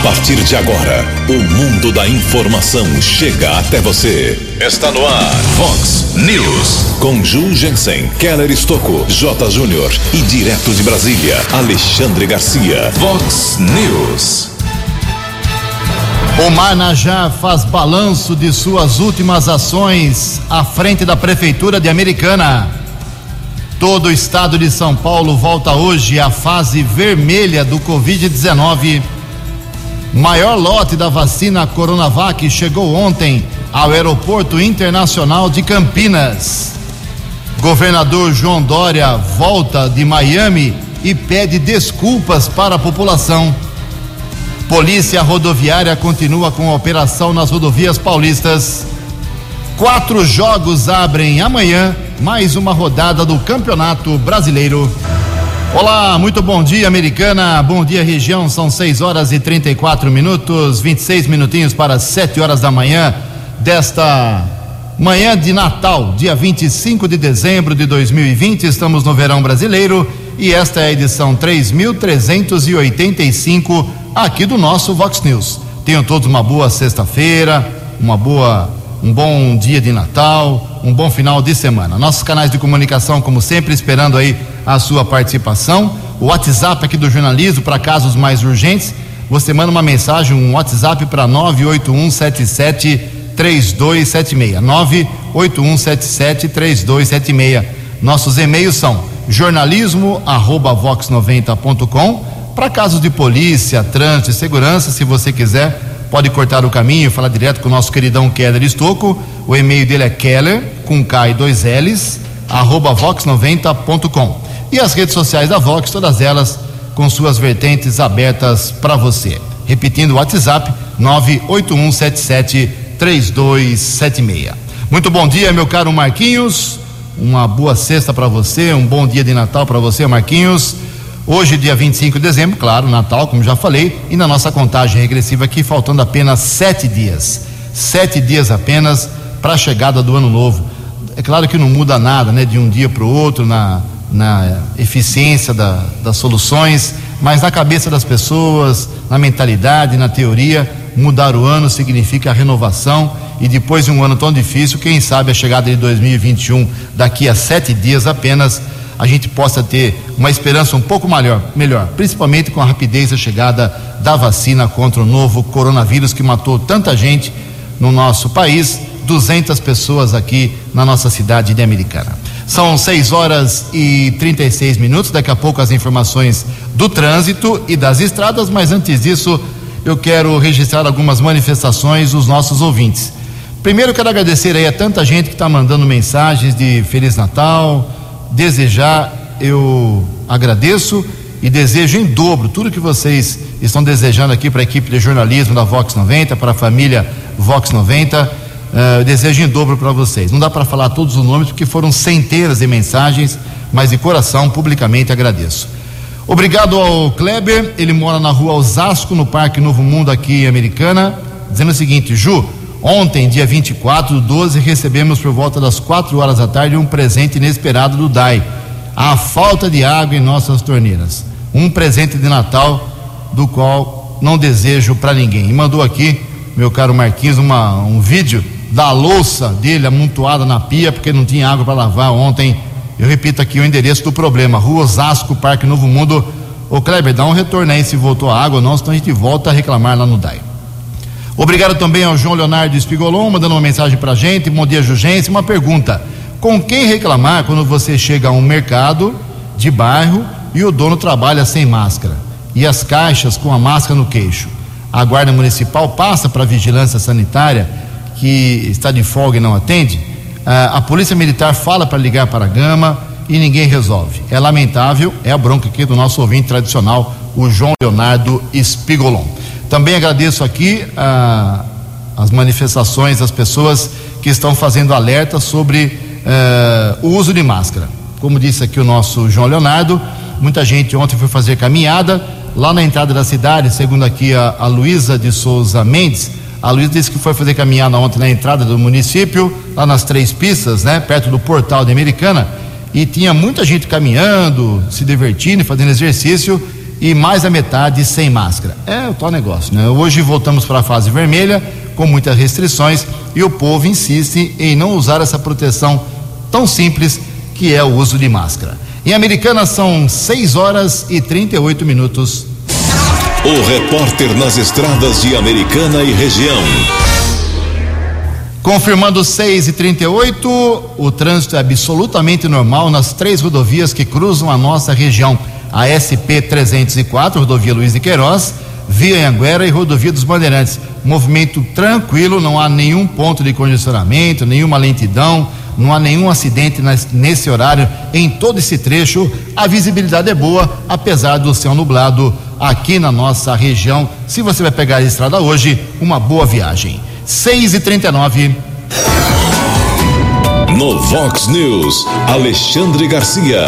A partir de agora, o mundo da informação chega até você. Está no ar, Fox News. Com Ju Jensen, Keller Estocco, J. Júnior e direto de Brasília, Alexandre Garcia. Fox News. O Marnajá faz balanço de suas últimas ações à frente da Prefeitura de Americana. Todo o estado de São Paulo volta hoje à fase vermelha do Covid-19. Maior lote da vacina Coronavac chegou ontem ao Aeroporto Internacional de Campinas. Governador João Dória volta de Miami e pede desculpas para a população. Polícia Rodoviária continua com a operação nas rodovias paulistas. Quatro jogos abrem amanhã mais uma rodada do Campeonato Brasileiro. Olá, muito bom dia, Americana. Bom dia, região. São 6 horas e 34 minutos, 26 minutinhos para 7 horas da manhã desta manhã de Natal, dia 25 de dezembro de 2020. Estamos no verão brasileiro e esta é a edição 3385 aqui do nosso Vox News. Tenham todos uma boa sexta-feira, uma boa um bom dia de Natal, um bom final de semana. Nossos canais de comunicação, como sempre, esperando aí a sua participação. O WhatsApp aqui do jornalismo para casos mais urgentes. Você manda uma mensagem, um WhatsApp para 98177 3276. 98177 3276. Nossos e-mails são jornalismo@vox90.com para casos de polícia, trânsito e segurança, se você quiser pode cortar o caminho falar direto com o nosso queridão Keller Estocco. O e-mail dele é keller, com K e dois L's, arroba vox90.com. E as redes sociais da Vox, todas elas com suas vertentes abertas para você. Repetindo o WhatsApp, 981773276. Muito bom dia, meu caro Marquinhos. Uma boa sexta para você, um bom dia de Natal para você, Marquinhos. Hoje, dia 25 de dezembro, claro, Natal, como já falei, e na nossa contagem regressiva aqui, faltando apenas sete dias. Sete dias apenas para a chegada do ano novo. É claro que não muda nada, né, de um dia para o outro, na, na eficiência da, das soluções, mas na cabeça das pessoas, na mentalidade, na teoria, mudar o ano significa renovação e depois de um ano tão difícil, quem sabe a chegada de 2021 daqui a sete dias apenas a gente possa ter uma esperança um pouco melhor, melhor, principalmente com a rapidez da chegada da vacina contra o novo coronavírus que matou tanta gente no nosso país, 200 pessoas aqui na nossa cidade de Americana. São 6 horas e 36 minutos, daqui a pouco as informações do trânsito e das estradas, mas antes disso eu quero registrar algumas manifestações dos nossos ouvintes. Primeiro quero agradecer aí a tanta gente que está mandando mensagens de Feliz Natal, desejar, eu agradeço e desejo em dobro tudo que vocês estão desejando aqui para a equipe de jornalismo da Vox 90, para a família Vox 90. Uh, eu desejo em dobro para vocês. Não dá para falar todos os nomes porque foram centenas de mensagens, mas de coração, publicamente agradeço. Obrigado ao Kleber, ele mora na rua Osasco, no Parque Novo Mundo, aqui em Americana, dizendo o seguinte: Ju, Ontem, dia 24 do 12, recebemos por volta das 4 horas da tarde um presente inesperado do DAI. A falta de água em nossas torneiras. Um presente de Natal do qual não desejo para ninguém. E mandou aqui, meu caro Marquinhos, uma, um vídeo da louça dele amontoada na pia porque não tinha água para lavar ontem. Eu repito aqui o endereço do problema: Rua Osasco, Parque Novo Mundo. Ô Kleber, dá um retorno aí se voltou a água ou não, senão a gente volta a reclamar lá no DAI. Obrigado também ao João Leonardo Espigolon, mandando uma mensagem para a gente. Bom dia, Jugência. Uma pergunta: com quem reclamar quando você chega a um mercado de bairro e o dono trabalha sem máscara e as caixas com a máscara no queixo? A Guarda Municipal passa para a Vigilância Sanitária, que está de folga e não atende. Ah, a Polícia Militar fala para ligar para a Gama e ninguém resolve. É lamentável, é a bronca aqui do nosso ouvinte tradicional, o João Leonardo Espigolon. Também agradeço aqui ah, as manifestações das pessoas que estão fazendo alerta sobre ah, o uso de máscara. Como disse aqui o nosso João Leonardo, muita gente ontem foi fazer caminhada lá na entrada da cidade, segundo aqui a, a Luísa de Souza Mendes. A Luísa disse que foi fazer caminhada ontem na entrada do município, lá nas três pistas, né, perto do portal de Americana, e tinha muita gente caminhando, se divertindo, fazendo exercício e mais a metade sem máscara. É o tal negócio, né? Hoje voltamos para a fase vermelha, com muitas restrições, e o povo insiste em não usar essa proteção tão simples que é o uso de máscara. Em Americana são 6 horas e 38 minutos. O repórter nas estradas de Americana e região. Confirmando 6 e 38 o trânsito é absolutamente normal nas três rodovias que cruzam a nossa região. A SP 304, rodovia Luiz de Queiroz, via Anguera e rodovia dos Bandeirantes. Movimento tranquilo, não há nenhum ponto de congestionamento, nenhuma lentidão, não há nenhum acidente nesse horário em todo esse trecho. A visibilidade é boa, apesar do céu nublado aqui na nossa região. Se você vai pegar a estrada hoje, uma boa viagem. 6 e 39 No Vox News, Alexandre Garcia.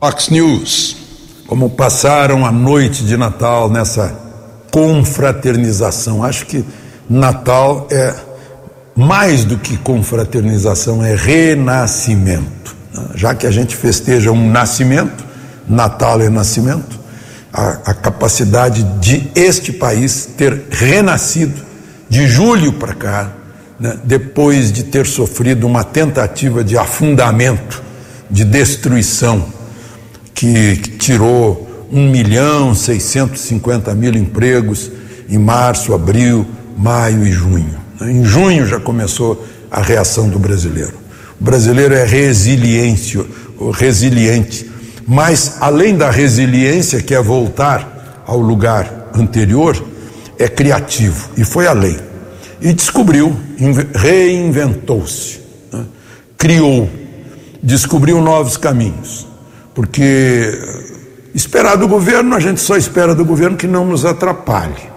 Fox News. Como passaram a noite de Natal nessa confraternização. Acho que Natal é mais do que confraternização, é renascimento. Já que a gente festeja um nascimento, Natal é nascimento, a, a capacidade de este país ter renascido de julho para cá, né, depois de ter sofrido uma tentativa de afundamento, de destruição, que, tirou 1 milhão 650 mil empregos em março, abril, maio e junho. Em junho já começou a reação do brasileiro. O brasileiro é resiliente, resiliente, mas além da resiliência, que é voltar ao lugar anterior, é criativo e foi além. E descobriu, reinventou-se, né? criou, descobriu novos caminhos. Porque esperar do governo, a gente só espera do governo que não nos atrapalhe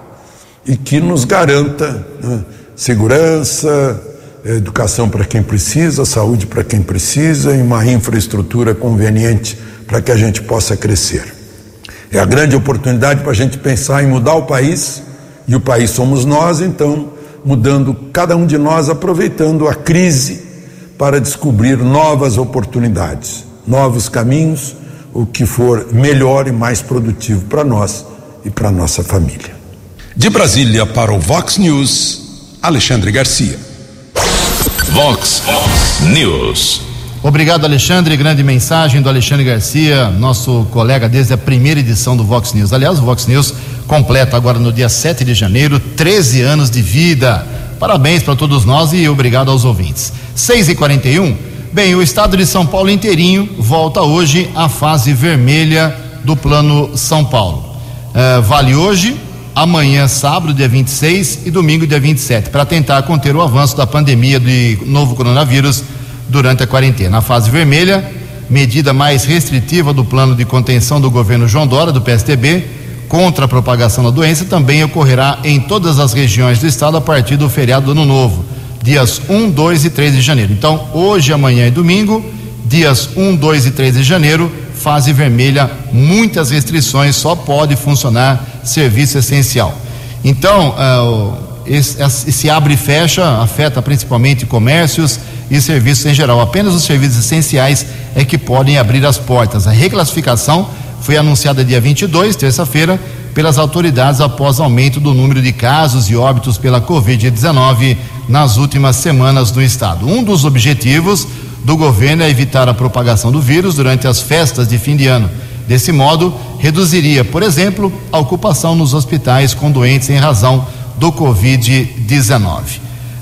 e que nos garanta né, segurança, educação para quem precisa, saúde para quem precisa e uma infraestrutura conveniente para que a gente possa crescer. É a grande oportunidade para a gente pensar em mudar o país, e o país somos nós, então, mudando cada um de nós, aproveitando a crise para descobrir novas oportunidades, novos caminhos, o que for melhor e mais produtivo para nós e para nossa família. De Brasília para o Vox News, Alexandre Garcia. Vox News. Obrigado, Alexandre. Grande mensagem do Alexandre Garcia, nosso colega desde a primeira edição do Vox News. Aliás, o Vox News completa agora no dia 7 de janeiro 13 anos de vida. Parabéns para todos nós e obrigado aos ouvintes. 6 e 41 Bem, o estado de São Paulo inteirinho volta hoje à fase vermelha do Plano São Paulo. É, vale hoje, amanhã, sábado, dia 26 e domingo, dia 27, para tentar conter o avanço da pandemia do novo coronavírus durante a quarentena. A fase vermelha, medida mais restritiva do plano de contenção do governo João Dória, do PSDB, contra a propagação da doença, também ocorrerá em todas as regiões do estado a partir do feriado do Ano Novo dias 1, 2 e 3 de janeiro. Então, hoje, amanhã e domingo, dias 1, 2 e 3 de janeiro, fase vermelha, muitas restrições, só pode funcionar serviço essencial. Então, esse, esse abre e fecha afeta principalmente comércios e serviços em geral. Apenas os serviços essenciais é que podem abrir as portas. A reclassificação foi anunciada dia 22, terça-feira, pelas autoridades após aumento do número de casos e óbitos pela Covid-19 nas últimas semanas no estado. Um dos objetivos do governo é evitar a propagação do vírus durante as festas de fim de ano. Desse modo, reduziria, por exemplo, a ocupação nos hospitais com doentes em razão do Covid-19.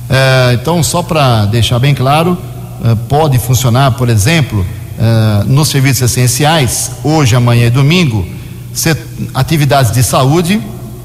É, então, só para deixar bem claro, é, pode funcionar, por exemplo, é, nos serviços essenciais, hoje, amanhã e domingo, set, atividades de saúde,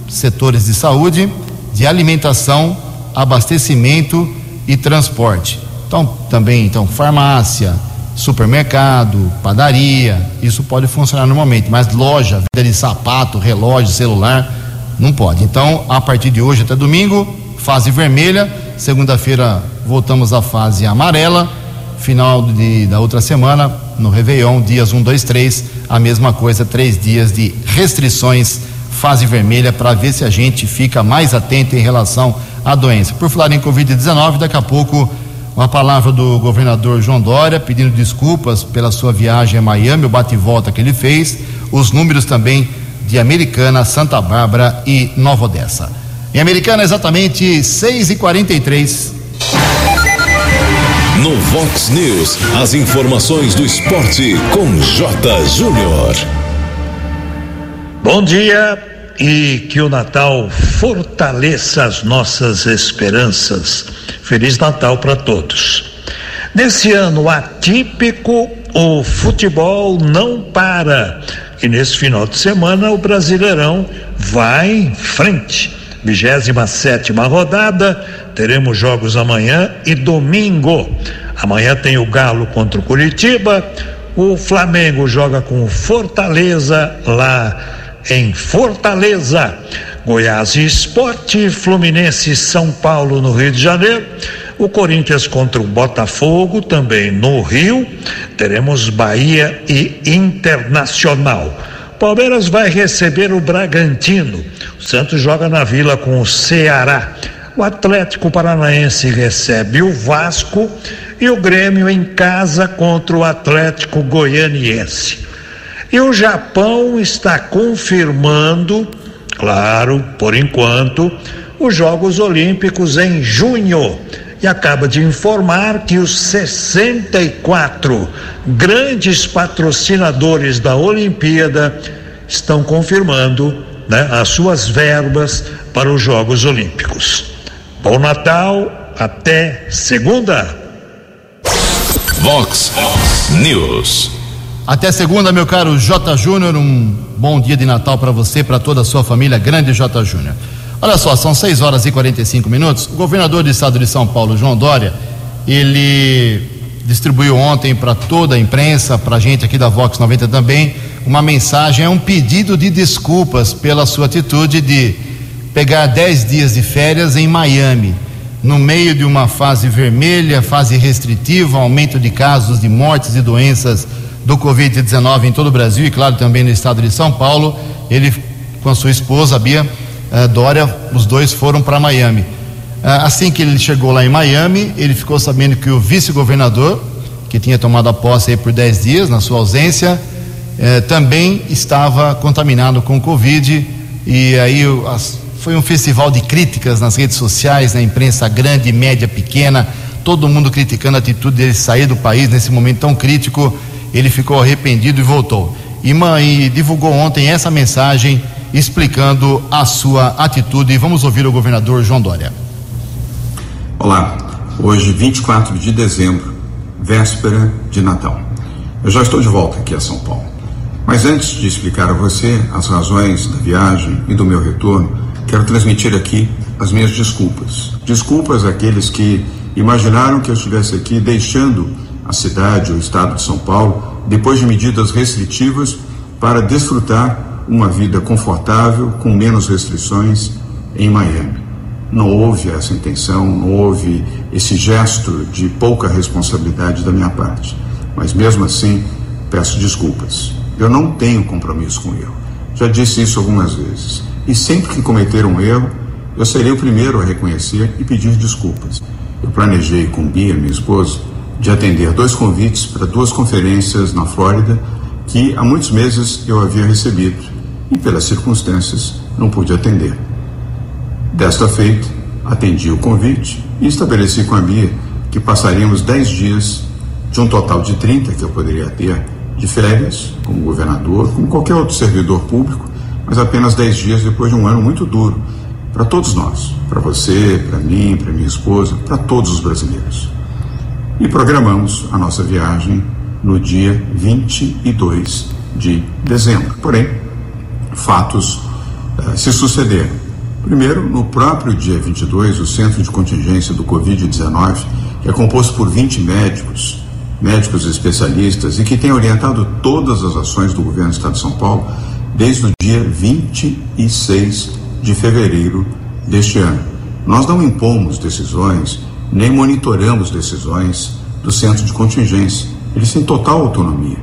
setores de saúde, de alimentação, abastecimento e transporte. Então, também, então, farmácia, supermercado, padaria, isso pode funcionar normalmente, mas loja, venda de sapato, relógio, celular, não pode. Então, a partir de hoje até domingo, fase vermelha, segunda-feira voltamos à fase amarela, final de, da outra semana, no Réveillon, dias 1, 2, 3, a mesma coisa, três dias de restrições, fase vermelha, para ver se a gente fica mais atento em relação a doença. Por falar em Covid-19, daqui a pouco uma palavra do governador João Dória pedindo desculpas pela sua viagem a Miami, o bate-volta que ele fez. os números também de Americana, Santa Bárbara e Nova Odessa. Em Americana, exatamente 6 e 43 No Vox News, as informações do esporte com J. Júnior. Bom dia e que o Natal fortaleça as nossas esperanças. Feliz Natal para todos. Nesse ano atípico, o futebol não para. E nesse final de semana o Brasileirão vai em frente. 27 rodada, teremos jogos amanhã e domingo. Amanhã tem o Galo contra o Curitiba, o Flamengo joga com Fortaleza lá em Fortaleza. Goiás Esporte, Fluminense São Paulo no Rio de Janeiro. O Corinthians contra o Botafogo, também no Rio. Teremos Bahia e Internacional. Palmeiras vai receber o Bragantino. O Santos joga na Vila com o Ceará. O Atlético Paranaense recebe o Vasco e o Grêmio em casa contra o Atlético Goianiense. E o Japão está confirmando, claro, por enquanto, os Jogos Olímpicos em junho e acaba de informar que os 64 grandes patrocinadores da Olimpíada estão confirmando né, as suas verbas para os Jogos Olímpicos. Bom Natal, até segunda. Vox News. Até segunda, meu caro J. Júnior. Um bom dia de Natal para você, para toda a sua família, grande J. Júnior. Olha só, são 6 horas e 45 minutos. O governador do estado de São Paulo, João Dória, ele distribuiu ontem para toda a imprensa, para a gente aqui da Vox 90 também, uma mensagem, é um pedido de desculpas pela sua atitude de pegar 10 dias de férias em Miami, no meio de uma fase vermelha, fase restritiva, aumento de casos de mortes e doenças do Covid-19 em todo o Brasil e, claro, também no estado de São Paulo. Ele, com a sua esposa, Bia uh, Dória, os dois foram para Miami. Uh, assim que ele chegou lá em Miami, ele ficou sabendo que o vice-governador, que tinha tomado a posse por 10 dias, na sua ausência, uh, também estava contaminado com Covid. E aí foi um festival de críticas nas redes sociais, na imprensa grande, média, pequena, todo mundo criticando a atitude dele sair do país nesse momento tão crítico. Ele ficou arrependido e voltou. E, e divulgou ontem essa mensagem explicando a sua atitude. Vamos ouvir o governador João Dória. Olá, hoje 24 de dezembro, véspera de Natal. Eu já estou de volta aqui a São Paulo. Mas antes de explicar a você as razões da viagem e do meu retorno, quero transmitir aqui as minhas desculpas. Desculpas àqueles que imaginaram que eu estivesse aqui deixando a cidade, o estado de São Paulo, depois de medidas restritivas, para desfrutar uma vida confortável, com menos restrições em Miami. Não houve essa intenção, não houve esse gesto de pouca responsabilidade da minha parte. Mas mesmo assim, peço desculpas. Eu não tenho compromisso com o erro. Já disse isso algumas vezes. E sempre que cometer um erro, eu serei o primeiro a reconhecer e pedir desculpas. Eu planejei com Bia, minha esposa, de atender dois convites para duas conferências na Flórida que há muitos meses eu havia recebido e, pelas circunstâncias, não pude atender. Desta feita, atendi o convite e estabeleci com a Bia que passaríamos 10 dias de um total de 30 que eu poderia ter de férias, como governador, como qualquer outro servidor público, mas apenas 10 dias depois de um ano muito duro para todos nós, para você, para mim, para minha esposa, para todos os brasileiros. E programamos a nossa viagem no dia 22 de dezembro. Porém, fatos uh, se sucederam. Primeiro, no próprio dia 22, o Centro de Contingência do Covid-19, que é composto por 20 médicos, médicos especialistas e que tem orientado todas as ações do governo do Estado de São Paulo desde o dia 26 de fevereiro deste ano. Nós não impomos decisões, nem monitoramos decisões do Centro de Contingência. Eles têm total autonomia.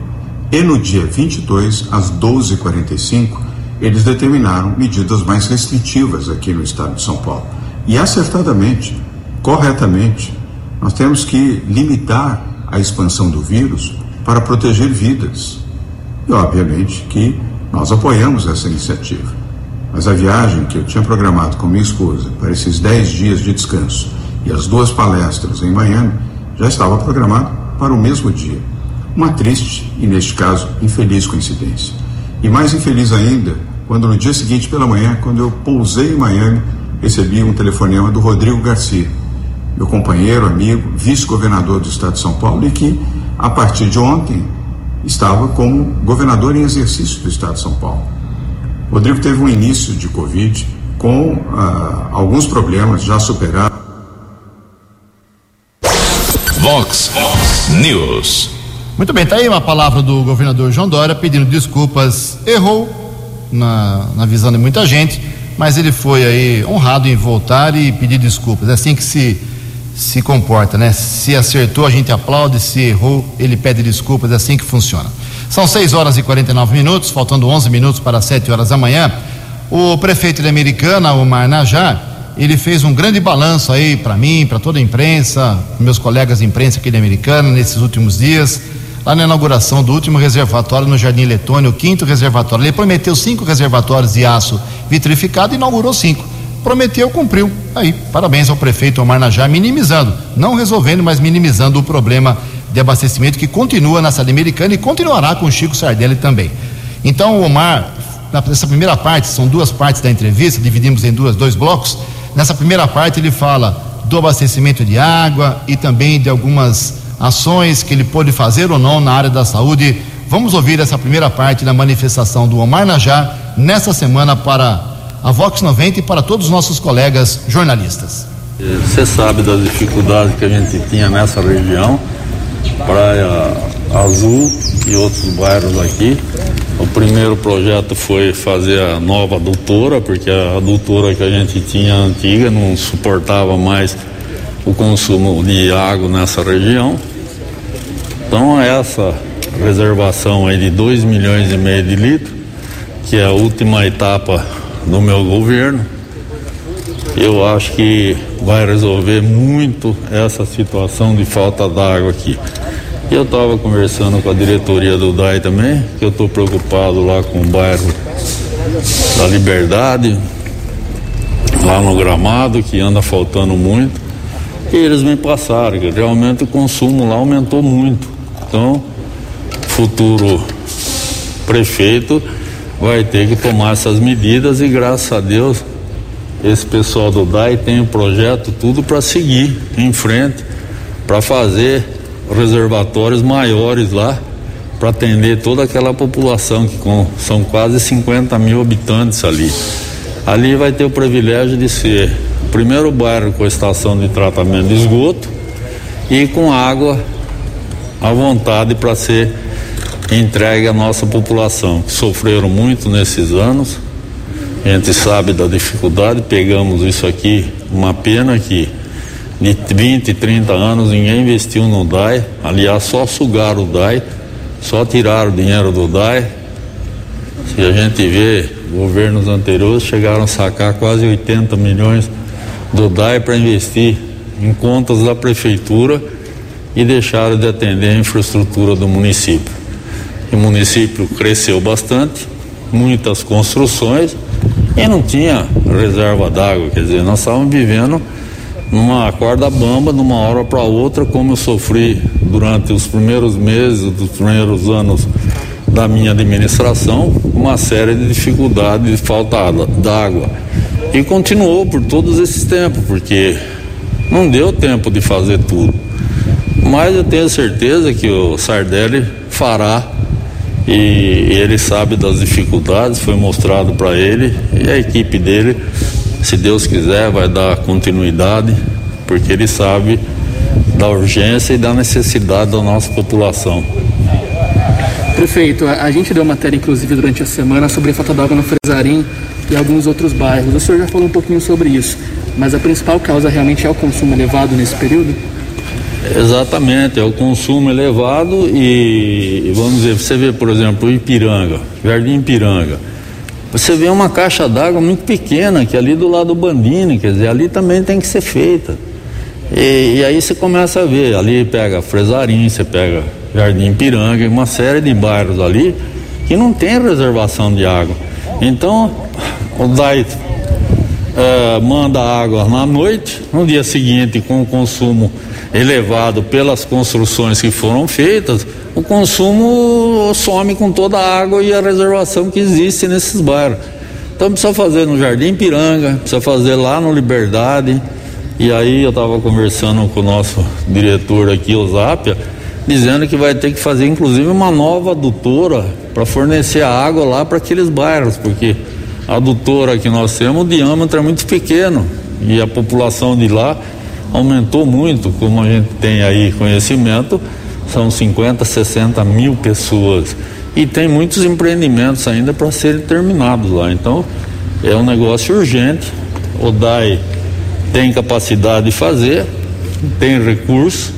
E no dia 22, às 12h45, eles determinaram medidas mais restritivas aqui no estado de São Paulo. E acertadamente, corretamente, nós temos que limitar a expansão do vírus para proteger vidas. E, obviamente, que Nós apoiamos essa iniciativa. Mas a viagem que eu tinha programado com minha esposa para esses 10 dias de descanso e as duas palestras em Miami já estava programada para o mesmo dia. Uma triste e, neste caso, infeliz coincidência. E mais infeliz ainda, quando no dia seguinte pela manhã, quando eu pousei em Miami, recebi um telefonema do Rodrigo Garcia, meu companheiro, amigo, vice-governador do estado de São Paulo e que, a partir de ontem, estava como governador em exercício do estado de São Paulo. Rodrigo teve um início de Covid com ah, alguns problemas já superados. Vox News. Muito bem, tá aí uma palavra do governador João Dória pedindo desculpas. Errou na, na visão de muita gente, mas ele foi aí honrado em voltar e pedir desculpas. É assim que se se comporta, né? Se acertou, a gente aplaude, se errou, ele pede desculpas, é assim que funciona. São 6 horas e 49 minutos, faltando 11 minutos para 7 horas da manhã. O prefeito de Americana, Omar Najar, ele fez um grande balanço aí para mim, para toda a imprensa, meus colegas de imprensa aqui de Americana, nesses últimos dias, lá na inauguração do último reservatório no Jardim Letônio, o quinto reservatório. Ele prometeu cinco reservatórios de aço vitrificado e inaugurou cinco prometeu, cumpriu. Aí, parabéns ao prefeito Omar Najá, minimizando, não resolvendo, mas minimizando o problema de abastecimento que continua na cidade americana e continuará com o Chico Sardelli também. Então, Omar, nessa primeira parte, são duas partes da entrevista, dividimos em duas, dois blocos. Nessa primeira parte, ele fala do abastecimento de água e também de algumas ações que ele pôde fazer ou não na área da saúde. Vamos ouvir essa primeira parte da manifestação do Omar Najá nessa semana para a Vox 90 e para todos os nossos colegas jornalistas. Você sabe das dificuldades que a gente tinha nessa região, Praia Azul e outros bairros aqui. Primeiro projeto foi fazer a nova adutora, porque a adutora que a gente tinha antiga não suportava mais o consumo de água nessa região. Então essa reservação aí de 2 milhões e meio de litros, que é a última etapa no meu governo, eu acho que vai resolver muito essa situação de falta d'água aqui. Eu estava conversando com a diretoria do DAI também, que eu estou preocupado lá com o bairro da Liberdade, lá no gramado, que anda faltando muito. E eles me passaram que realmente o consumo lá aumentou muito. Então, futuro prefeito vai ter que tomar essas medidas e graças a Deus esse pessoal do DAI tem um projeto tudo para seguir em frente, para fazer reservatórios maiores lá, para atender toda aquela população que com, são quase 50 mil habitantes ali. Ali vai ter o privilégio de ser o primeiro bairro com estação de tratamento de esgoto e com água à vontade para ser entregue à nossa população, que sofreram muito nesses anos. A gente sabe da dificuldade, pegamos isso aqui, uma pena que de 20, 30 anos ninguém investiu no DAI, aliás, só sugaram o DAI, só tiraram o dinheiro do DAI. Se a gente vê, governos anteriores chegaram a sacar quase 80 milhões do DAI para investir em contas da prefeitura e deixaram de atender a infraestrutura do município. O município cresceu bastante, muitas construções e não tinha reserva d'água, quer dizer, nós estávamos vivendo numa corda bamba de uma hora para outra, como eu sofri durante os primeiros meses, dos primeiros anos da minha administração, uma série de dificuldades de falta d'água. E continuou por todos esses tempos, porque não deu tempo de fazer tudo. Mas eu tenho certeza que o Sardelli fará e ele sabe das dificuldades, foi mostrado para ele e a equipe dele, se Deus quiser, vai dar continuidade, porque ele sabe da urgência e da necessidade da nossa população. Prefeito, a gente deu matéria inclusive durante a semana sobre a falta d'água no Fresarim e alguns outros bairros. O senhor já falou um pouquinho sobre isso, mas a principal causa realmente é o consumo elevado nesse período? Exatamente, é o consumo elevado e, vamos dizer, você vê, por exemplo, o Ipiranga, Jardim Ipiranga. Você vê uma caixa d'água muito pequena, que é ali do lado do Bandini, quer dizer, ali também tem que ser feita. E, e aí você começa a ver, ali pega Fresarim, você pega Jardim Ipiranga, uma série de bairros ali que não tem reservação de água. Então, o DAI é, manda água na noite, no dia seguinte, com o consumo elevado pelas construções que foram feitas, o consumo some com toda a água e a reservação que existe nesses bairros. Então precisa fazer no Jardim Piranga, precisa fazer lá no Liberdade. E aí eu estava conversando com o nosso diretor aqui, o Zápia, dizendo que vai ter que fazer inclusive uma nova adutora para fornecer água lá para aqueles bairros, porque adutora que nós temos, o diâmetro é muito pequeno e a população de lá aumentou muito, como a gente tem aí conhecimento, são 50, 60 mil pessoas. E tem muitos empreendimentos ainda para serem terminados lá. Então é um negócio urgente. O DAI tem capacidade de fazer, tem recurso.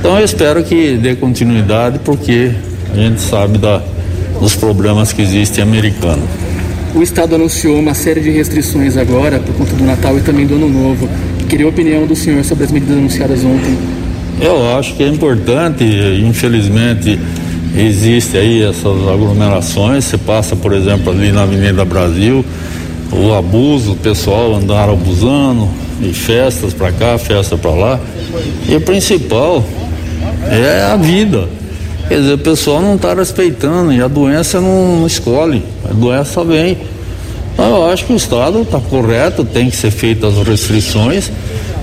Então eu espero que dê continuidade, porque a gente sabe da, dos problemas que existem americano. O Estado anunciou uma série de restrições agora por conta do Natal e também do Ano Novo. Queria a opinião do senhor sobre as medidas anunciadas ontem. Eu acho que é importante, infelizmente existe aí essas aglomerações, você passa, por exemplo, ali na Avenida Brasil, o abuso, o pessoal andar abusando, e festas para cá, festa para lá. E o principal é a vida. Quer dizer, o pessoal não está respeitando e a doença não, não escolhe, doença vem. Então, eu acho que o Estado está correto, tem que ser feitas as restrições,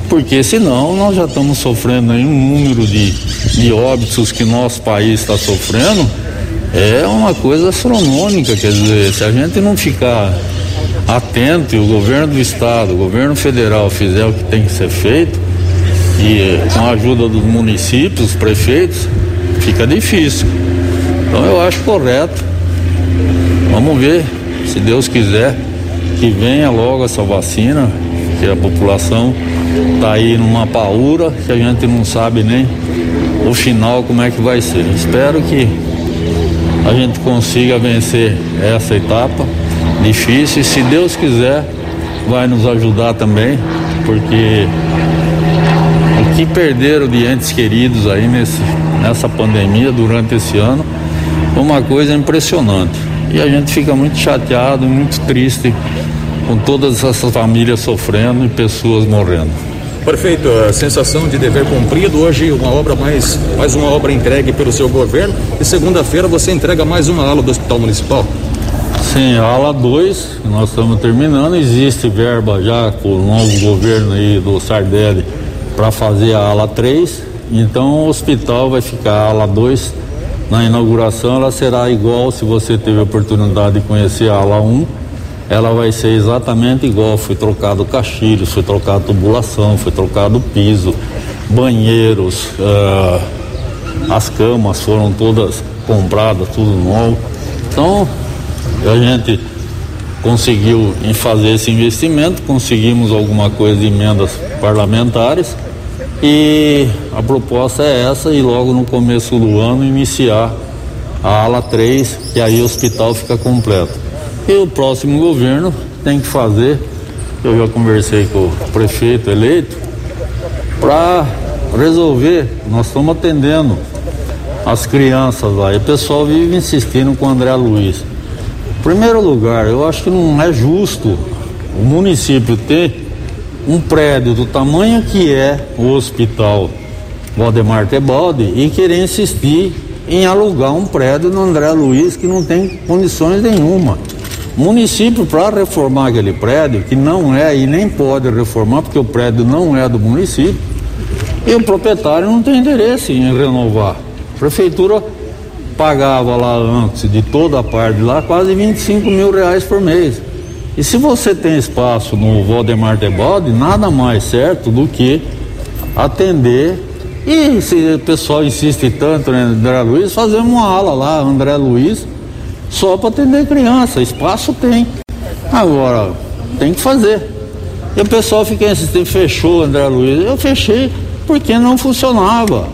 porque senão nós já estamos sofrendo aí um número de, de óbitos que nosso país está sofrendo, é uma coisa astronômica, quer dizer, se a gente não ficar atento e o governo do estado, o governo federal fizer o que tem que ser feito, e com a ajuda dos municípios, prefeitos, fica difícil. Então eu acho correto. Vamos ver, se Deus quiser, que venha logo essa vacina, que a população está aí numa paura que a gente não sabe nem o final como é que vai ser. Espero que a gente consiga vencer essa etapa difícil e se Deus quiser vai nos ajudar também, porque o que perderam de entes queridos aí nesse, nessa pandemia durante esse ano uma coisa impressionante. E a gente fica muito chateado, muito triste com todas essas famílias sofrendo e pessoas morrendo. Prefeito, a sensação de dever cumprido, hoje uma obra mais, mais uma obra entregue pelo seu governo e segunda-feira você entrega mais uma ala do Hospital Municipal. Sim, a ala 2, nós estamos terminando, existe verba já com o novo governo aí do Sardelli para fazer a ala 3, então o hospital vai ficar a ala 2 na inauguração, ela será igual se você teve a oportunidade de conhecer a ala 1, ela vai ser exatamente igual, foi trocado caixilhos, foi trocado tubulação, foi trocado piso, banheiros, uh, as camas foram todas compradas, tudo novo. Então, a gente conseguiu em fazer esse investimento, conseguimos alguma coisa de emendas parlamentares e a proposta é essa e logo no começo do ano iniciar a ala 3, que aí o hospital fica completo. E o próximo governo tem que fazer, eu já conversei com o prefeito eleito, para resolver, nós estamos atendendo as crianças lá, e o pessoal vive insistindo com o André Luiz. Primeiro lugar, eu acho que não é justo o município ter um prédio do tamanho que é o hospital Valdemar Tebaldi e querer insistir em alugar um prédio no André Luiz que não tem condições nenhuma. O município, para reformar aquele prédio, que não é e nem pode reformar, porque o prédio não é do município, e o proprietário não tem interesse em renovar. A prefeitura pagava lá antes de toda a parte lá quase 25 mil reais por mês. E se você tem espaço no Valdemar Tebaldi, nada mais certo do que atender. E se o pessoal insiste tanto em André Luiz, fazemos uma ala lá, André Luiz, só para atender criança. Espaço tem. Agora, tem que fazer. E o pessoal fica insistindo, fechou André Luiz. Eu fechei porque não funcionava.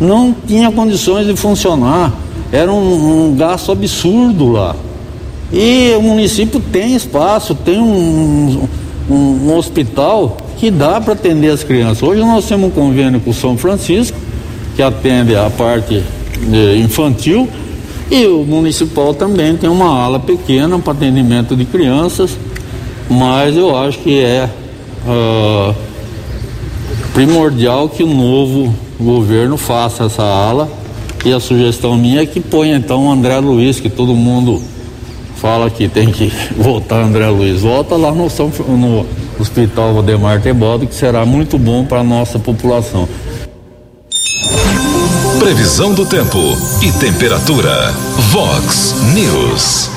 Não tinha condições de funcionar era um, um gasto absurdo lá. E o município tem espaço, tem um, um, um hospital que dá para atender as crianças. Hoje nós temos um convênio com o São Francisco, que atende a parte eh, infantil, E o municipal também tem uma ala pequena para atendimento de crianças, mas eu acho que é uh, primordial que o novo governo faça essa ala. E a sugestão minha é que ponha então o André Luiz, que todo mundo fala que tem que voltar André Luiz. Volta lá no, no Hospital Valdemar Tebaldo, que será muito bom para a nossa população. Previsão do tempo e temperatura. Vox News.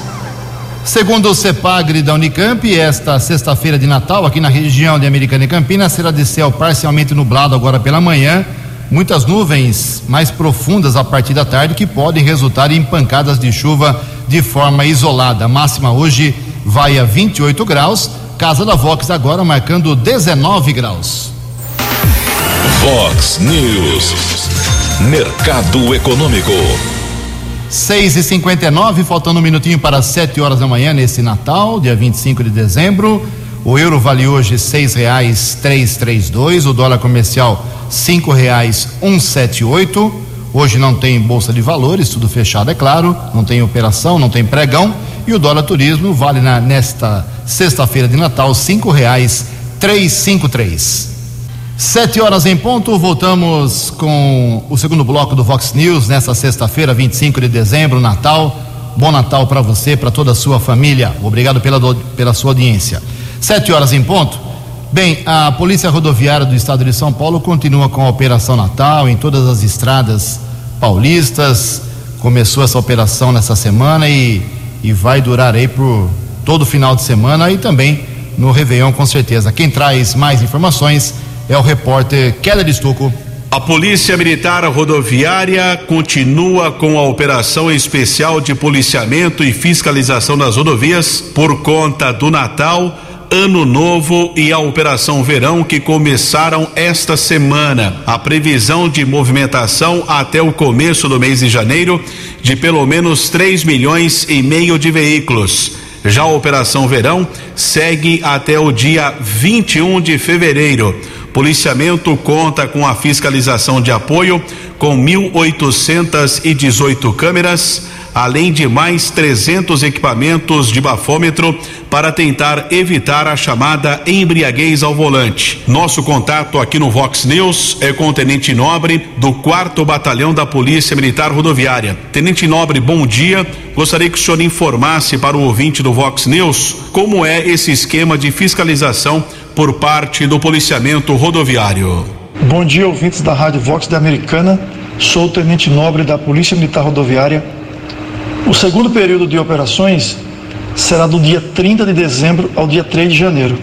Segundo o CEPAGRE da Unicamp, esta sexta-feira de Natal, aqui na região de Americana e Campinas, será de céu parcialmente nublado agora pela manhã. Muitas nuvens mais profundas a partir da tarde que podem resultar em pancadas de chuva de forma isolada. A máxima hoje vai a 28 graus. Casa da Vox agora marcando 19 graus. Vox News. Mercado Econômico. 6 e 59 faltando um minutinho para 7 horas da manhã nesse Natal, dia 25 de dezembro. O euro vale hoje seis reais três três dois, o dólar comercial cinco reais um sete oito. Hoje não tem bolsa de valores, tudo fechado é claro, não tem operação, não tem pregão e o dólar turismo vale na, nesta sexta-feira de Natal cinco reais três cinco três. Sete horas em ponto, voltamos com o segundo bloco do Vox News nesta sexta-feira, 25 de dezembro, Natal. Bom Natal para você, para toda a sua família. Obrigado pela, pela sua audiência. Sete horas em ponto. Bem, a Polícia Rodoviária do Estado de São Paulo continua com a Operação Natal em todas as estradas paulistas. Começou essa operação nessa semana e, e vai durar aí por todo o final de semana e também no Réveillon, com certeza. Quem traz mais informações é o repórter Keller Estocco. A Polícia Militar Rodoviária continua com a operação especial de policiamento e fiscalização das rodovias por conta do Natal, Ano Novo e a Operação Verão que começaram esta semana. A previsão de movimentação até o começo do mês de janeiro de pelo menos 3 milhões e meio de veículos. Já a Operação Verão segue até o dia 21 de fevereiro. Policiamento conta com a fiscalização de apoio com 1.818 câmeras, além de mais 300 equipamentos de bafômetro para tentar evitar a chamada embriaguez ao volante. Nosso contato aqui no Vox News é com o Tenente Nobre do 4 Batalhão da Polícia Militar Rodoviária. Tenente Nobre, bom dia. Gostaria que o senhor informasse para o ouvinte do Vox News como é esse esquema de fiscalização por parte do policiamento rodoviário. Bom dia, ouvintes da Rádio Vox da Americana. Sou o Tenente Nobre da Polícia Militar Rodoviária. O segundo período de operações será do dia 30 de dezembro ao dia 3 de janeiro,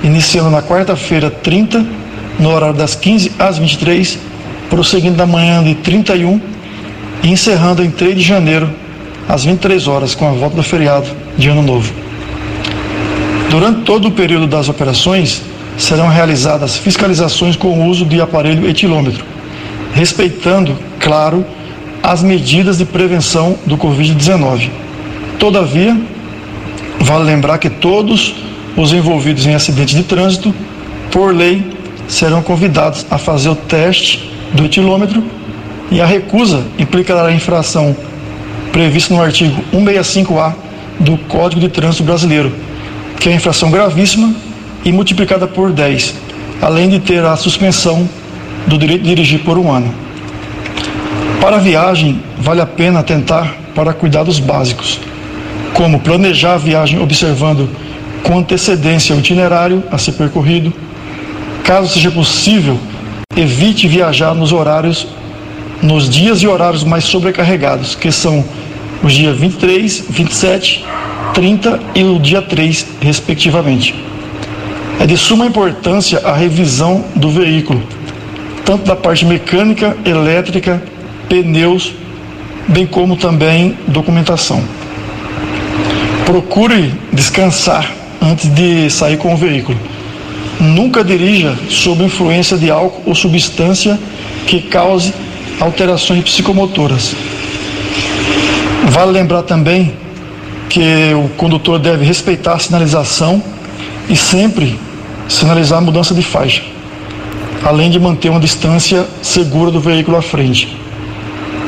iniciando na quarta-feira 30, no horário das 15 às 23, prosseguindo na manhã de 31 e encerrando em 3 de janeiro, às 23 horas, com a volta do feriado de Ano Novo. Durante todo o período das operações, serão realizadas fiscalizações com o uso de aparelho etilômetro, respeitando, claro, as medidas de prevenção do Covid-19. Todavia, vale lembrar que todos os envolvidos em acidente de trânsito, por lei, serão convidados a fazer o teste do etilômetro e a recusa implicará a infração prevista no artigo 165A do Código de Trânsito Brasileiro que é infração gravíssima e multiplicada por 10, além de ter a suspensão do direito de dirigir por um ano. Para a viagem, vale a pena atentar para cuidados básicos, como planejar a viagem observando com antecedência o itinerário a ser percorrido. Caso seja possível, evite viajar nos horários, nos dias e horários mais sobrecarregados, que são os dias 23, 27 30 e o dia 3, respectivamente. É de suma importância a revisão do veículo, tanto da parte mecânica, elétrica, pneus, bem como também documentação. Procure descansar antes de sair com o veículo. Nunca dirija sob influência de álcool ou substância que cause alterações psicomotoras. Vale lembrar também que o condutor deve respeitar a sinalização e sempre sinalizar a mudança de faixa, além de manter uma distância segura do veículo à frente.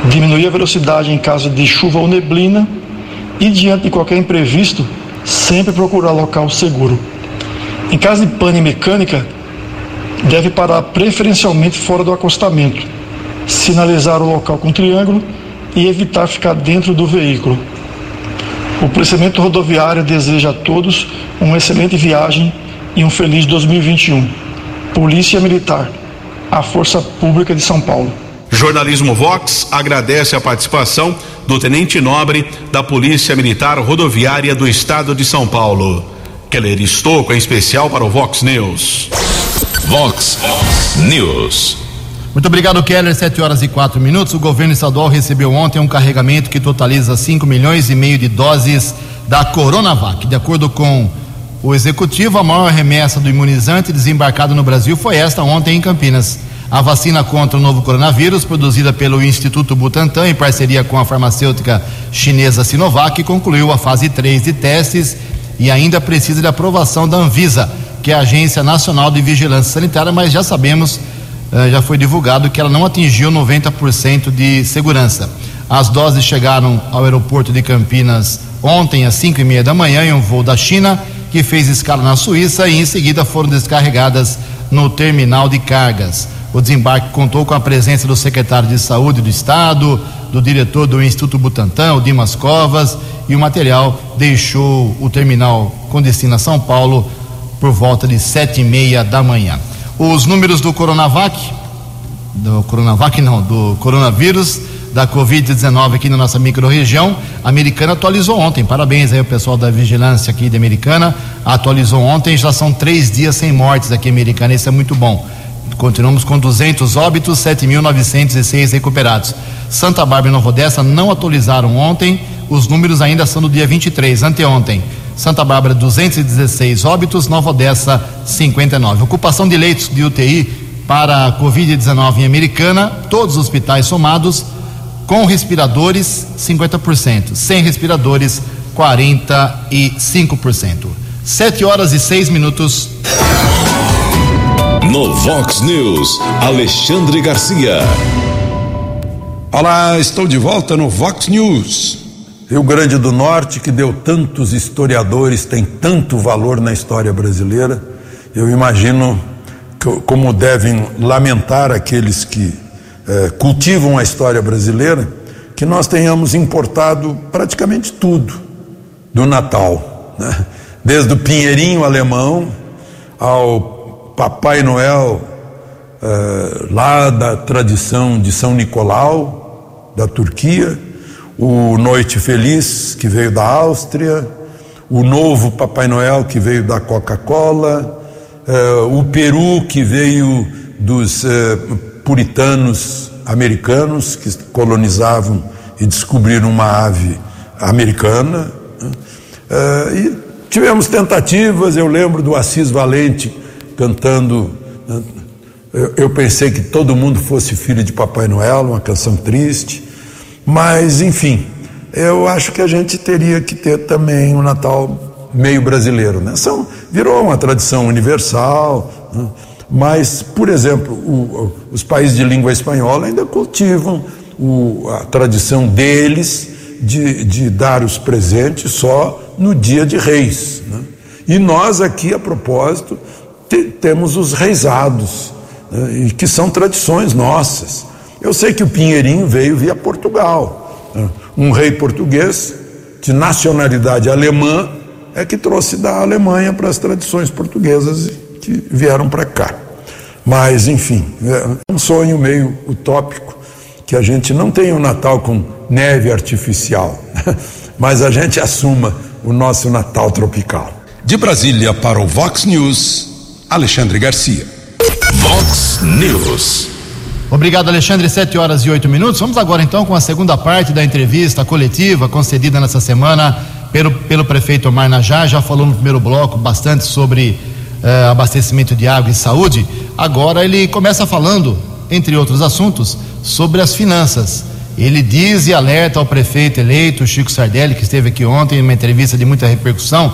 Diminuir a velocidade em caso de chuva ou neblina e, diante de qualquer imprevisto, sempre procurar local seguro. Em caso de pane mecânica, deve parar preferencialmente fora do acostamento, sinalizar o local com triângulo e evitar ficar dentro do veículo. O policiamento rodoviário deseja a todos uma excelente viagem e um feliz 2021. Polícia Militar, a Força Pública de São Paulo. Jornalismo Vox agradece a participação do Tenente Nobre da Polícia Militar Rodoviária do Estado de São Paulo. Keller Estouco, em especial para o Vox News. Vox News. Muito obrigado, Keller. Sete horas e quatro minutos. O governo estadual recebeu ontem um carregamento que totaliza 5 milhões e meio de doses da Coronavac. De acordo com o executivo, a maior remessa do imunizante desembarcado no Brasil foi esta ontem em Campinas. A vacina contra o novo coronavírus, produzida pelo Instituto Butantan em parceria com a farmacêutica chinesa Sinovac, concluiu a fase 3 de testes e ainda precisa de aprovação da Anvisa, que é a Agência Nacional de Vigilância Sanitária, mas já sabemos, eh, já foi divulgado que ela não atingiu 90% de segurança. As doses chegaram ao aeroporto de Campinas ontem às 5 e meia da manhã em um voo da China que fez escala na Suíça e em seguida foram descarregadas no terminal de cargas. O desembarque contou com a presença do secretário de Saúde do Estado, do diretor do Instituto Butantan, o Dimas Covas, e o material deixou o terminal com destino a São Paulo por volta de sete e meia da manhã. Os números do Coronavac, do Coronavac não, do coronavírus, da Covid-19 aqui na nossa microrregião, a Americana atualizou ontem. Parabéns aí ao pessoal da vigilância aqui da Americana. Atualizou ontem, já são três dias sem mortes aqui Americana, isso é muito bom. Continuamos com 200 óbitos, 7.906 recuperados. Santa Bárbara e Nova Odessa não atualizaram ontem, os números ainda são do dia 23, anteontem. Santa Bárbara 216 óbitos, Nova Odessa 59. Ocupação de leitos de UTI para a Covid-19 em Americana, todos os hospitais somados, com respiradores 50%, sem respiradores 45%. 7 horas e 6 minutos. No Vox News, Alexandre Garcia. Olá, estou de volta no Vox News. Rio Grande do Norte, que deu tantos historiadores, tem tanto valor na história brasileira, eu imagino que, como devem lamentar aqueles que eh, cultivam a história brasileira, que nós tenhamos importado praticamente tudo do Natal, né? desde o pinheirinho alemão ao Papai Noel, eh, lá da tradição de São Nicolau, da Turquia, o Noite Feliz, que veio da Áustria, o novo Papai Noel, que veio da Coca-Cola, eh, o Peru, que veio dos eh, puritanos americanos que colonizavam e descobriram uma ave americana. Né? Uh, e tivemos tentativas, eu lembro do Assis Valente cantando. Né? Eu, pensei que todo mundo fosse filho de Papai Noel, uma canção triste. Mas, enfim, eu acho que a gente teria que ter também um Natal meio brasileiro. Né? São, virou uma tradição universal. Né? Mas, por exemplo, o, os países de língua espanhola ainda cultivam o, a tradição deles de, de, dar os presentes só no dia de reis. Né? E nós aqui, a propósito, temos os reisados, né? que são tradições nossas. Eu sei que o Pinheirinho veio via Portugal. Né? Um rei português de nacionalidade alemã é que trouxe da Alemanha para as tradições portuguesas que vieram para cá. Mas, enfim, é um sonho meio utópico que a gente não tenha um Natal com neve artificial, mas a gente assuma o nosso Natal tropical. De Brasília para o Vox News, Alexandre Garcia. Vox News. Obrigado, Alexandre. Sete horas e oito minutos. Vamos agora então com a segunda parte da entrevista coletiva concedida nessa semana pelo, pelo prefeito Omar Najá. Já falou no primeiro bloco bastante sobre uh, abastecimento de água e saúde. Agora ele começa falando, entre outros assuntos, sobre as finanças. Ele diz e alerta ao prefeito eleito, Chico Sardelli, que esteve aqui ontem em uma entrevista de muita repercussão,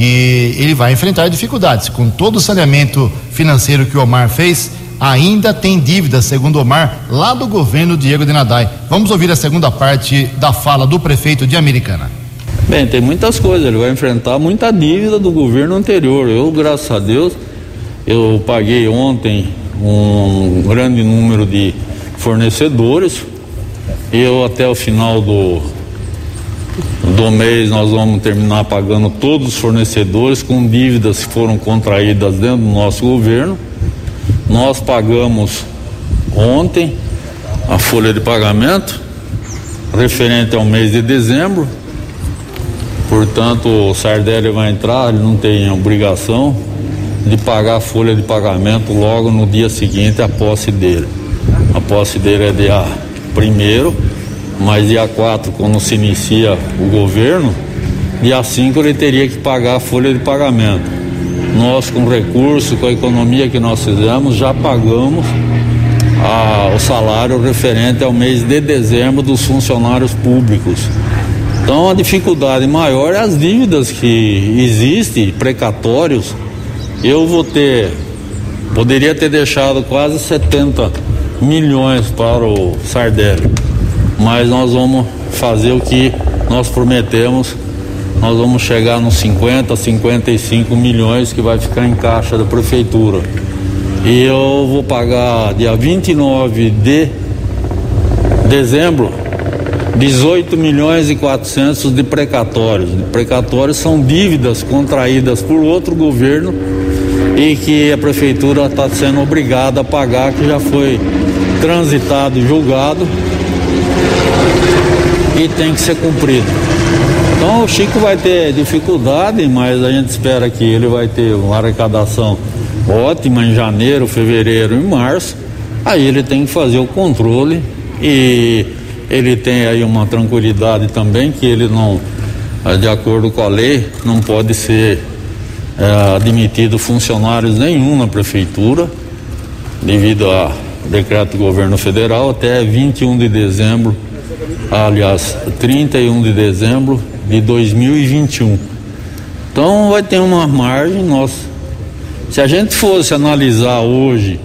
que ele vai enfrentar dificuldades. Com todo o saneamento financeiro que o Omar fez, ainda tem dívidas, segundo Omar, lá do governo Diego de Nadai. Vamos ouvir a segunda parte da fala do prefeito de Americana. Bem, tem muitas coisas. Ele vai enfrentar muita dívida do governo anterior. Eu, graças a Deus, eu paguei ontem um grande número de fornecedores. Eu até o final do, do mês nós vamos terminar pagando todos os fornecedores com dívidas que foram contraídas dentro do nosso governo. Nós pagamos ontem a folha de pagamento referente ao mês de dezembro. Portanto, o Sardelli vai entrar, ele não tem obrigação de pagar a folha de pagamento logo no dia seguinte à posse dele. A posse dele é dia primeiro, mas dia 4, quando se inicia o governo, dia 5 ele teria que pagar a folha de pagamento. Nós, com recurso, com a economia que nós fizemos, já pagamos a, o salário referente ao mês de dezembro dos funcionários públicos. Então a dificuldade maior é as dívidas que existem, precatórios. Eu vou ter, poderia ter deixado quase 70 milhões para o Sardelli, mas nós vamos fazer o que nós prometemos. Nós vamos chegar nos 50, 55 milhões que vai ficar em caixa da prefeitura. E eu vou pagar dia 29 de dezembro 18 milhões e 400 de precatórios. Precatórios são dívidas contraídas por outro governo e que a prefeitura está sendo obrigada a pagar, que já foi transitado e julgado e tem que ser cumprido. Então o Chico vai ter dificuldade, mas a gente espera que ele vai ter uma arrecadação ótima em janeiro, fevereiro e março. Aí ele tem que fazer o controle e ele tem aí uma tranquilidade também que ele não, eh, de acordo com a lei, não pode ser é, admitido funcionários nenhum na prefeitura, devido a decreto do governo federal, até 21 de dezembro, aliás, 31 de dezembro de 2021. Então vai ter uma margem, nós, se a gente fosse analisar hoje,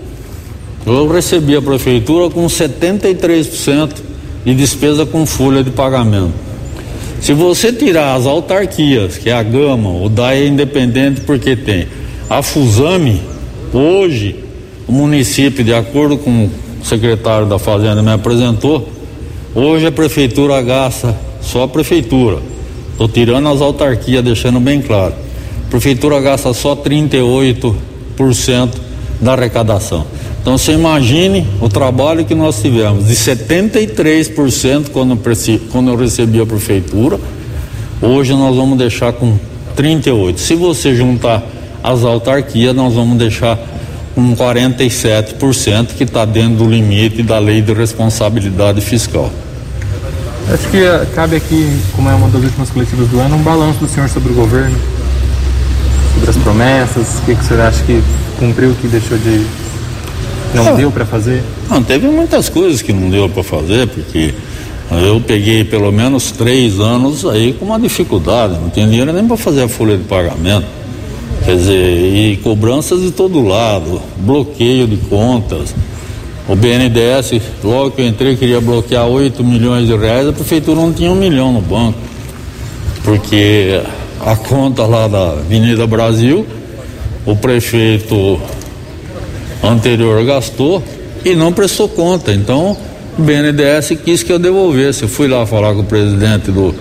eu recebi a prefeitura com 73% de despesa com folha de pagamento. Se você tirar as autarquias, que é a Gama, o DAE é independente porque tem, a Fusame, hoje, o município, de acordo com o secretário da Fazenda me apresentou, hoje a prefeitura gasta, só a prefeitura, estou tirando as autarquias, deixando bem claro, a prefeitura gasta só 38% da arrecadação. Então você imagine o trabalho que nós tivemos de 73% quando, quando eu recebi a prefeitura, hoje nós vamos deixar com 38%. Se você juntar as autarquias, nós vamos deixar com 47%, que está dentro do limite da lei de responsabilidade fiscal. Acho que uh, cabe aqui, como é uma das últimas coletivas do ano, um balanço do senhor sobre o governo, sobre as promessas, o que, que o senhor acha que cumpriu, o que deixou de não deu para fazer? Não, teve muitas coisas que não deu para fazer, porque eu peguei pelo menos três anos aí com uma dificuldade, não tinha dinheiro nem para fazer a folha de pagamento. Quer dizer, e cobranças de todo lado, bloqueio de contas. O BNDES, logo que eu entrei, queria bloquear 8 milhões de reais, a prefeitura não tinha um milhão no banco. Porque a conta lá da Avenida Brasil, o prefeito anterior gastou e não prestou conta. Então, o BNDES quis que eu devolvesse. Eu fui lá falar com o presidente do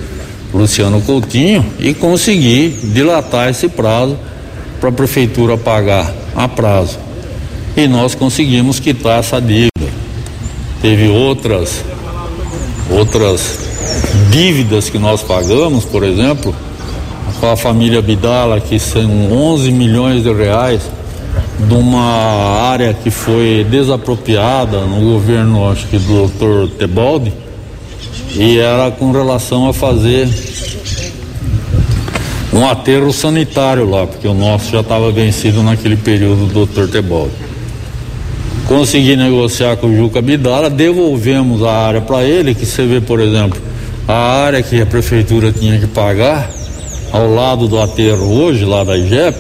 Luciano Coutinho e consegui dilatar esse prazo para a prefeitura pagar a prazo. E nós conseguimos quitar essa dívida. Teve outras outras dívidas que nós pagamos, por exemplo, com a família Bidala, que são 11 milhões de reais de uma área que foi desapropriada no governo, acho que do Dr. Tebaldi, e era com relação a fazer um aterro sanitário lá, porque o nosso já estava vencido naquele período do Dr. Tebaldi. Consegui negociar com o Juca Bidala, devolvemos a área para ele, que você vê, por exemplo, a área que a prefeitura tinha que pagar ao lado do aterro hoje, lá da IGEP,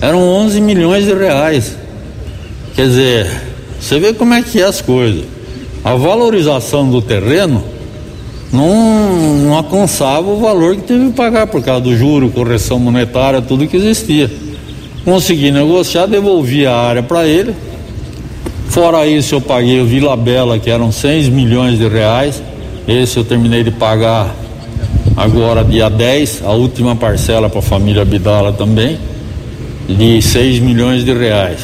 eram 11 milhões de reais. Quer dizer, Você vê como é que é as coisas. A valorização do terreno não, não alcançava o valor que teve que pagar por causa do juro, correção monetária, tudo que existia. Consegui negociar, devolvi a área para ele. Fora isso, eu paguei o Vila Bela, que eram 6 milhões de reais. Esse eu terminei de pagar agora, dia 10, a última parcela para a família Bidala também, de 6 milhões de reais.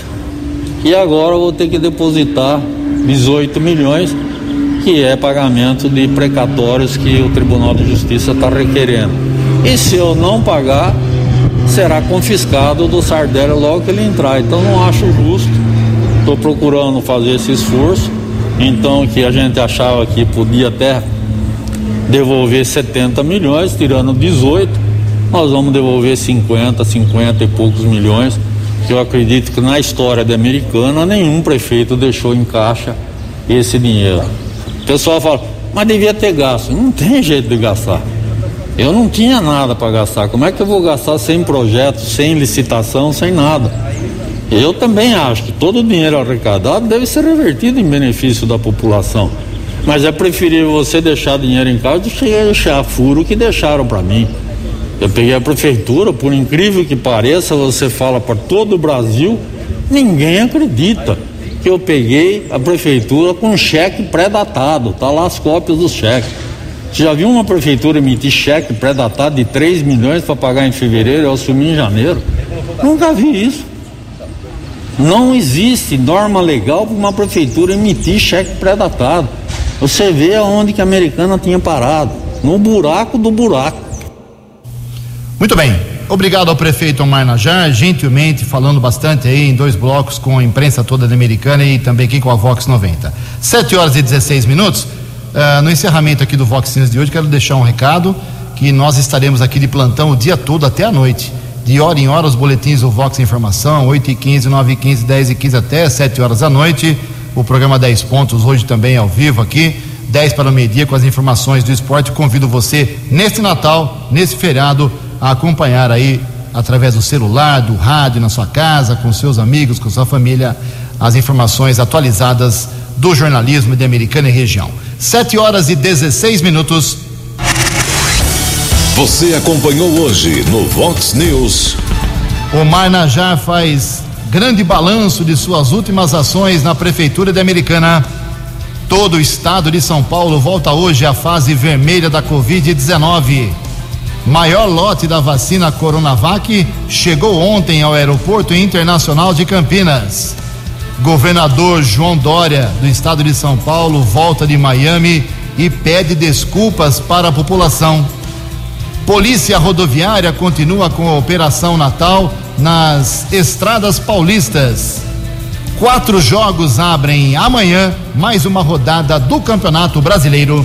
E agora eu vou ter que depositar 18 milhões que é pagamento de precatórios que o Tribunal de Justiça está requerendo. E se eu não pagar, será confiscado do Sardelli logo que ele entrar. Então não acho justo. Estou procurando fazer esse esforço. Então que a gente achava que podia até devolver 70 milhões, tirando 18, nós vamos devolver 50, 50 e poucos milhões. Que eu acredito que na história da Americana nenhum prefeito deixou em caixa esse dinheiro. O pessoal fala, mas devia ter gasto. Não tem jeito de gastar. Eu não tinha nada para gastar. Como é que eu vou gastar sem projeto, sem licitação, sem nada? Eu também acho que todo o dinheiro arrecadado deve ser revertido em benefício da população. Mas é preferível você deixar dinheiro em casa do que deixar furo que deixaram para mim. Eu peguei a prefeitura, por incrível que pareça, você fala para todo o Brasil, ninguém acredita que eu peguei a prefeitura com cheque pré-datado, tá lá as cópias dos cheques. Você já viu uma prefeitura emitir cheque pré-datado de 3 milhões para pagar em fevereiro eu assumi em janeiro? Nunca vi isso. Não existe norma legal para uma prefeitura emitir cheque pré-datado. Você vê aonde que a americana tinha parado, no buraco do buraco. Muito bem. Obrigado ao prefeito Omar Najar, gentilmente falando bastante aí em dois blocos com a imprensa toda da americana e também aqui com a Vox 90. 7 horas e 16 minutos. Uh, no encerramento aqui do Vox News de hoje, quero deixar um recado que nós estaremos aqui de plantão o dia todo até a noite. De hora em hora, os boletins do Vox Informação, 8 e 15 9 e 15 10 e 15 até 7 horas da noite. O programa 10 Pontos, hoje também ao vivo aqui, 10 para o meio-dia, com as informações do esporte. Convido você, neste Natal, nesse feriado, a acompanhar aí através do celular, do rádio, na sua casa, com seus amigos, com sua família, as informações atualizadas do jornalismo de Americana e região. 7 horas e 16 minutos. Você acompanhou hoje no Vox News. O Marnajá faz grande balanço de suas últimas ações na Prefeitura de Americana. Todo o estado de São Paulo volta hoje à fase vermelha da Covid-19. Maior lote da vacina Coronavac chegou ontem ao Aeroporto Internacional de Campinas. Governador João Dória, do estado de São Paulo, volta de Miami e pede desculpas para a população. Polícia Rodoviária continua com a Operação Natal nas estradas paulistas. Quatro jogos abrem amanhã mais uma rodada do Campeonato Brasileiro.